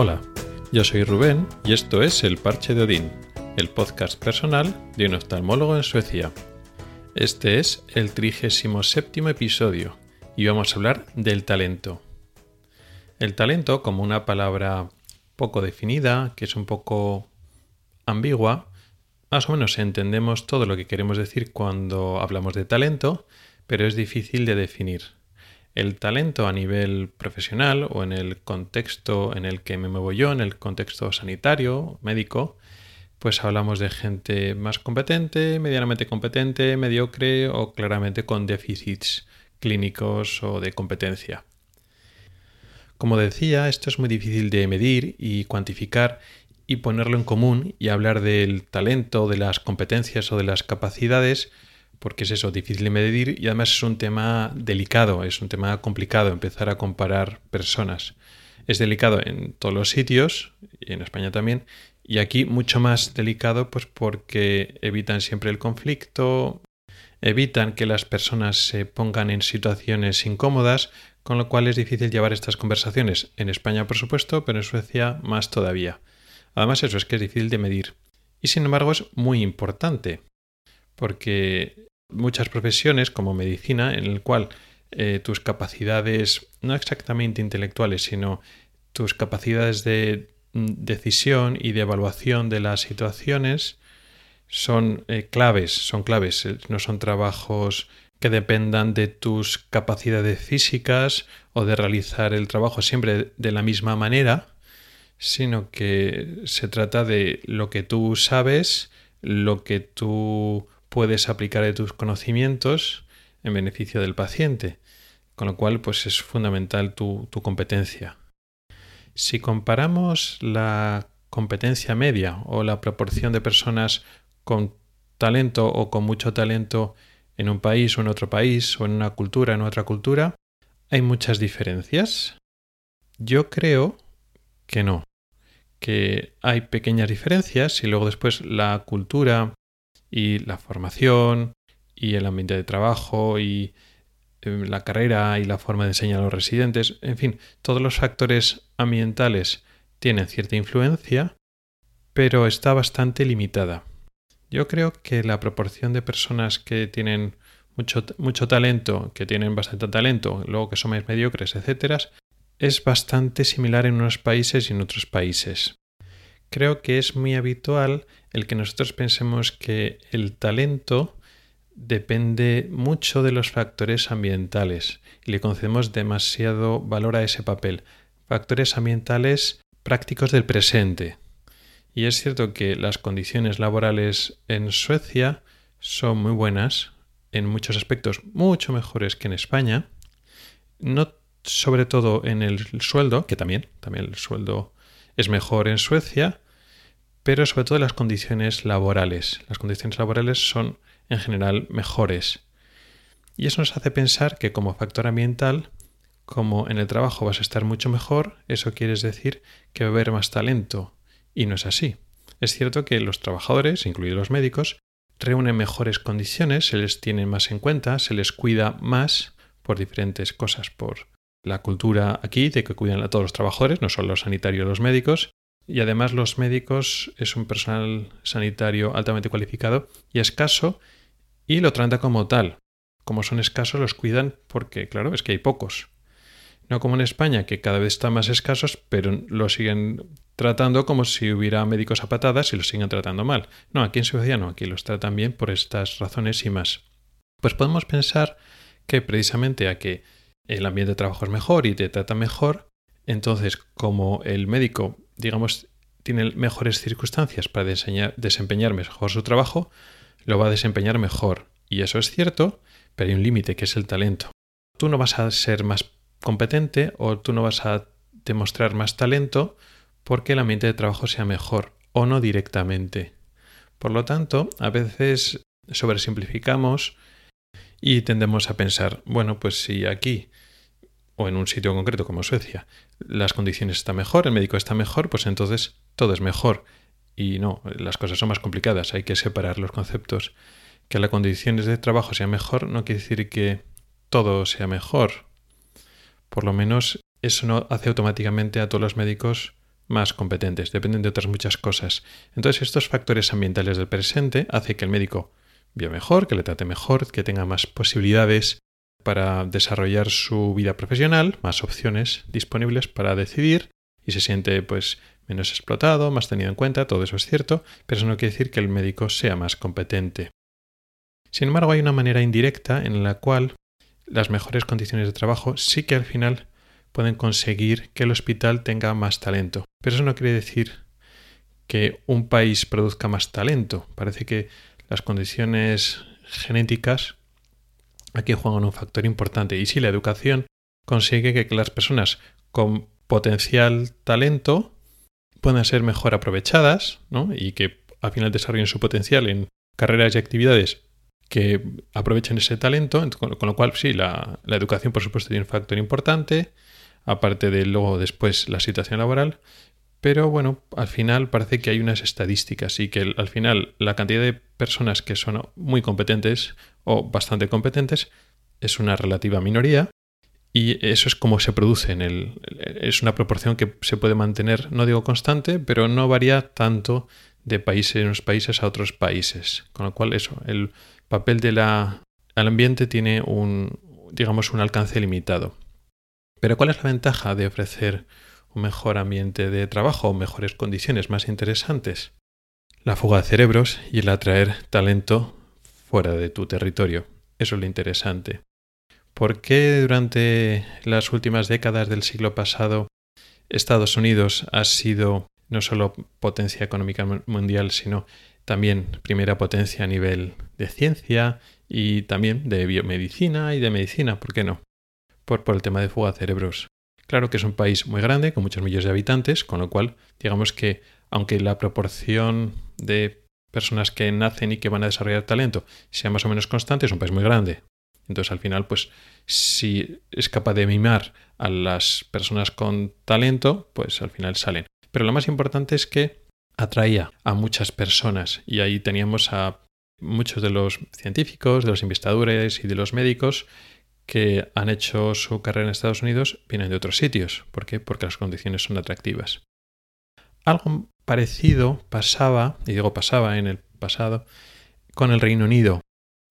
Hola, yo soy Rubén y esto es El Parche de Odín, el podcast personal de un oftalmólogo en Suecia. Este es el 37 episodio y vamos a hablar del talento. El talento, como una palabra poco definida, que es un poco ambigua, más o menos entendemos todo lo que queremos decir cuando hablamos de talento, pero es difícil de definir. El talento a nivel profesional o en el contexto en el que me muevo yo, en el contexto sanitario, médico, pues hablamos de gente más competente, medianamente competente, mediocre o claramente con déficits clínicos o de competencia. Como decía, esto es muy difícil de medir y cuantificar y ponerlo en común y hablar del talento, de las competencias o de las capacidades, porque es eso, difícil de medir y además es un tema delicado, es un tema complicado empezar a comparar personas. Es delicado en todos los sitios, y en España también, y aquí mucho más delicado pues porque evitan siempre el conflicto, evitan que las personas se pongan en situaciones incómodas, con lo cual es difícil llevar estas conversaciones. En España, por supuesto, pero en Suecia más todavía. Además, eso es que es difícil de medir. Y sin embargo es muy importante, porque muchas profesiones, como medicina, en el cual eh, tus capacidades, no exactamente intelectuales, sino tus capacidades de mm, decisión y de evaluación de las situaciones son eh, claves, son claves, eh, no son trabajos que dependan de tus capacidades físicas o de realizar el trabajo siempre de la misma manera, sino que se trata de lo que tú sabes, lo que tú puedes aplicar de tus conocimientos en beneficio del paciente, con lo cual pues es fundamental tu, tu competencia. Si comparamos la competencia media o la proporción de personas con talento o con mucho talento en un país o en otro país o en una cultura en otra cultura, hay muchas diferencias. Yo creo que no, que hay pequeñas diferencias y luego después la cultura y la formación y el ambiente de trabajo y eh, la carrera y la forma de enseñar a los residentes, en fin, todos los factores ambientales tienen cierta influencia, pero está bastante limitada. Yo creo que la proporción de personas que tienen mucho, mucho talento, que tienen bastante talento, luego que son más mediocres, etc., es bastante similar en unos países y en otros países. Creo que es muy habitual el que nosotros pensemos que el talento depende mucho de los factores ambientales y le concedemos demasiado valor a ese papel. Factores ambientales prácticos del presente, y es cierto que las condiciones laborales en Suecia son muy buenas, en muchos aspectos mucho mejores que en España. No sobre todo en el sueldo, que también, también el sueldo es mejor en Suecia, pero sobre todo las condiciones laborales. Las condiciones laborales son en general mejores. Y eso nos hace pensar que como factor ambiental, como en el trabajo vas a estar mucho mejor, eso quiere decir que va a haber más talento, y no es así. Es cierto que los trabajadores, incluidos los médicos, reúnen mejores condiciones, se les tiene más en cuenta, se les cuida más por diferentes cosas, por la cultura aquí de que cuidan a todos los trabajadores, no solo los sanitarios, los médicos, y además los médicos es un personal sanitario altamente cualificado y escaso y lo trata como tal. Como son escasos los cuidan porque, claro, es que hay pocos. No como en España, que cada vez están más escasos, pero lo siguen tratando como si hubiera médicos a patadas y los siguen tratando mal. No, aquí en Suecia no, aquí los tratan bien por estas razones y más. Pues podemos pensar que precisamente a que el ambiente de trabajo es mejor y te trata mejor, entonces como el médico, digamos, tiene mejores circunstancias para desempeñar mejor su trabajo, lo va a desempeñar mejor. Y eso es cierto, pero hay un límite que es el talento. Tú no vas a ser más competente o tú no vas a demostrar más talento porque el ambiente de trabajo sea mejor o no directamente. Por lo tanto, a veces sobresimplificamos y tendemos a pensar, bueno, pues si aquí o en un sitio concreto como Suecia las condiciones están mejor, el médico está mejor, pues entonces todo es mejor. Y no, las cosas son más complicadas, hay que separar los conceptos. Que las condiciones de trabajo sean mejor no quiere decir que todo sea mejor por lo menos eso no hace automáticamente a todos los médicos más competentes, dependen de otras muchas cosas. Entonces estos factores ambientales del presente hacen que el médico viva mejor, que le trate mejor, que tenga más posibilidades para desarrollar su vida profesional, más opciones disponibles para decidir y se siente pues menos explotado, más tenido en cuenta, todo eso es cierto, pero eso no quiere decir que el médico sea más competente. Sin embargo, hay una manera indirecta en la cual las mejores condiciones de trabajo sí que al final pueden conseguir que el hospital tenga más talento. Pero eso no quiere decir que un país produzca más talento. Parece que las condiciones genéticas aquí juegan un factor importante. Y si la educación consigue que las personas con potencial talento puedan ser mejor aprovechadas ¿no? y que al final desarrollen su potencial en carreras y actividades que aprovechen ese talento, con, lo cual sí, la, la, educación por supuesto tiene un factor importante, aparte de luego después la situación laboral, pero bueno, al final parece que hay unas estadísticas y que al final la cantidad de personas que son muy competentes o bastante competentes es una relativa minoría y eso es como se produce en el es una proporción que se puede mantener, no digo constante, pero no varía tanto de países unos países a otros países, con lo cual eso, el papel del ambiente tiene un digamos un alcance limitado. Pero ¿cuál es la ventaja de ofrecer un mejor ambiente de trabajo mejores condiciones más interesantes? La fuga de cerebros y el atraer talento fuera de tu territorio. Eso es lo interesante. ¿Por qué durante las últimas décadas del siglo pasado Estados Unidos ha sido no solo potencia económica mundial, sino también primera potencia a nivel de ciencia y también de biomedicina y de medicina? ¿Por qué no? por, el tema de fuga de cerebros. Claro que es un país muy grande, con muchos millones de habitantes, con lo cual, digamos que aunque la proporción de personas que nacen y que van a desarrollar talento sea más o menos constante, es un país muy grande. Entonces, al final, pues, si es capaz de mimar a las personas con talento, pues al final salen. Pero lo más importante es que atraía a muchas personas y ahí teníamos a muchos de los científicos, de los investigadores y de los médicos que han hecho su carrera en Estados Unidos vienen de otros sitios. ¿Por qué? Porque las condiciones son atractivas. Algo parecido pasaba, y digo pasaba en el pasado, con el Reino Unido.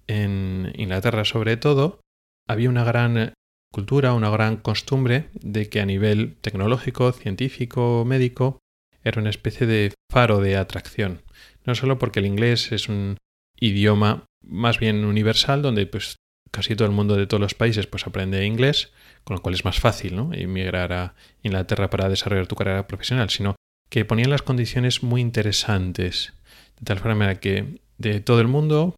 En Inglaterra sobre todo, había una gran cultura, una gran costumbre de que a nivel tecnológico, científico, médico, era una especie de faro de atracción. No solo porque el inglés es un idioma más bien universal, donde pues casi todo el mundo de todos los países pues aprende inglés, con lo cual es más fácil ¿no? emigrar a Inglaterra para desarrollar tu carrera profesional, sino que ponían las condiciones muy interesantes, de tal forma que de todo el mundo,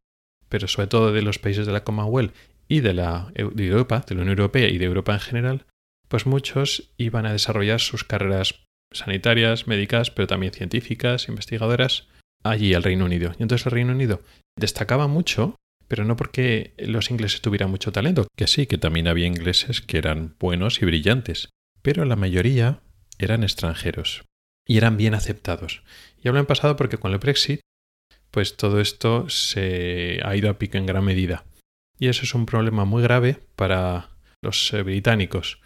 pero sobre todo de los países de la Commonwealth y de la de Europa, de la Unión Europea y de Europa en general, pues muchos iban a desarrollar sus carreras sanitarias, médicas, pero también científicas, investigadoras, allí al Reino Unido. Y entonces el Reino Unido destacaba mucho pero no porque los ingleses tuvieran mucho talento, que sí, que también había ingleses que eran buenos y brillantes, pero la mayoría eran extranjeros y eran bien aceptados. Y hablo en pasado porque con el Brexit, pues todo esto se ha ido a pico en gran medida. Y eso es un problema muy grave para los eh, británicos,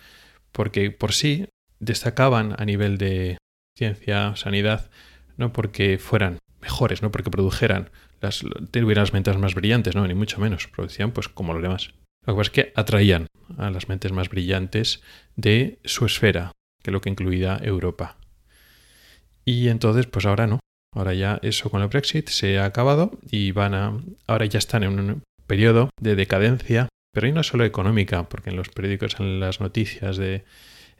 porque por sí destacaban a nivel de ciencia, sanidad, no porque fueran mejores, no porque produjeran las, tuvieran las mentes más brillantes, no, ni mucho menos, producían pues como los demás. Lo que pasa es que atraían a las mentes más brillantes de su esfera, que es lo que incluía Europa. Y entonces, pues ahora no. Ahora ya eso con el Brexit se ha acabado y van a. Ahora ya están en un periodo de decadencia, pero ahí no solo económica, porque en los periódicos, en las noticias de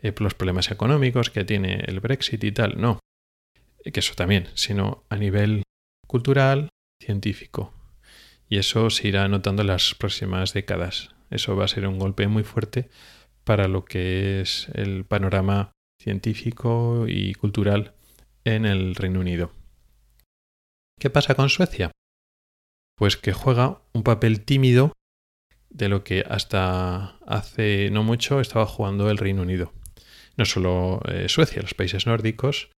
eh, los problemas económicos que tiene el Brexit y tal, no. Que eso también, sino a nivel cultural, científico. Y eso se irá notando en las próximas décadas. Eso va a ser un golpe muy fuerte para lo que es el panorama científico y cultural en el Reino Unido. ¿Qué pasa con Suecia? Pues que juega un papel tímido de lo que hasta hace no mucho estaba jugando el Reino Unido. No solo eh, Suecia, los países nórdicos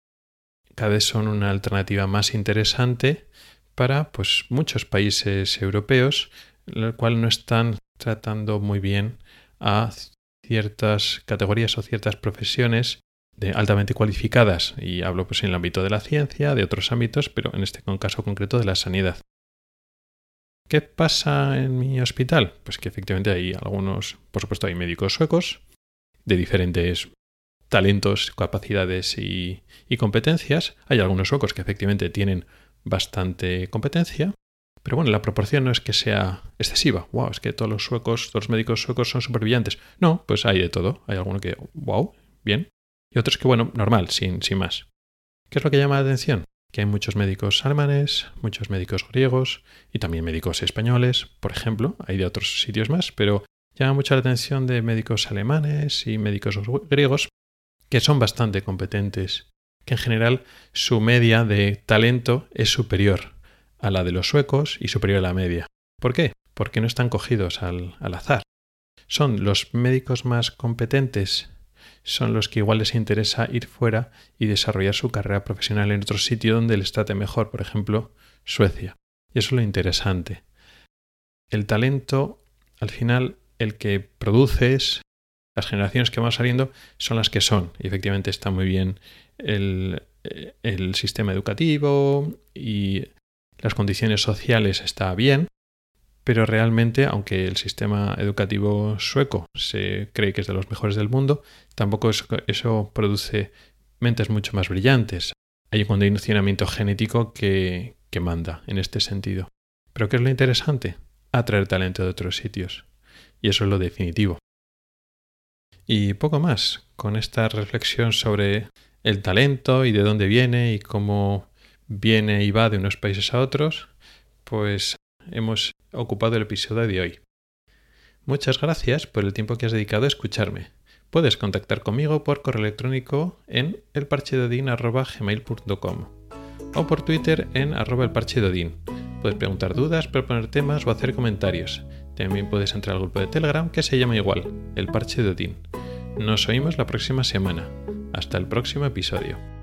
cada vez son una alternativa más interesante para pues, muchos países europeos, el cual no están tratando muy bien a ciertas categorías o ciertas profesiones de altamente cualificadas, y hablo pues en el ámbito de la ciencia, de otros ámbitos, pero en este caso concreto de la sanidad. ¿Qué pasa en mi hospital? Pues que efectivamente hay algunos, por supuesto hay médicos suecos de diferentes talentos, capacidades y, competencias. Hay algunos suecos que efectivamente tienen bastante competencia, pero bueno, la proporción no es que sea excesiva. Wow, es que todos los suecos, todos los médicos suecos son súper brillantes. No, pues hay de todo. Hay alguno que, wow, bien. Y otros que, bueno, normal, sin, sin más. ¿Qué es lo que llama la atención? Que hay muchos médicos alemanes, muchos médicos griegos y también médicos españoles, por ejemplo. Hay de otros sitios más, pero llama mucho la atención de médicos alemanes y médicos griegos que son bastante competentes, que en general su media de talento es superior a la de los suecos y superior a la media. ¿Por qué? Porque no están cogidos al, al azar. Son los médicos más competentes son los que igual les interesa ir fuera y desarrollar su carrera profesional en otro sitio donde les trate mejor, por ejemplo, Suecia. Y eso es lo interesante. El talento, al final, el que produces, las generaciones que van saliendo son las que son. Y efectivamente está muy bien el, el sistema educativo y las condiciones sociales está bien, pero realmente, aunque el sistema educativo sueco se cree que es de los mejores del mundo, tampoco eso, produce mentes mucho más brillantes. Hay un condicionamiento genético que, que manda en este sentido. Pero ¿qué es lo interesante? Atraer talento de otros sitios. Y eso es lo definitivo. Y poco más, con esta reflexión sobre el talento y de dónde viene y cómo viene y va de unos países a otros, pues hemos ocupado el episodio de hoy. Muchas gracias por el tiempo que has dedicado a escucharme. Puedes contactar conmigo por correo electrónico en elparchedodin.gmail.com o por Twitter en arroba elparchedodin. Puedes preguntar dudas, proponer temas o hacer comentarios. También puedes entrar al grupo de Telegram que se llama igual, El Parche de Odín. Nos oímos la próxima semana. Hasta el próximo episodio.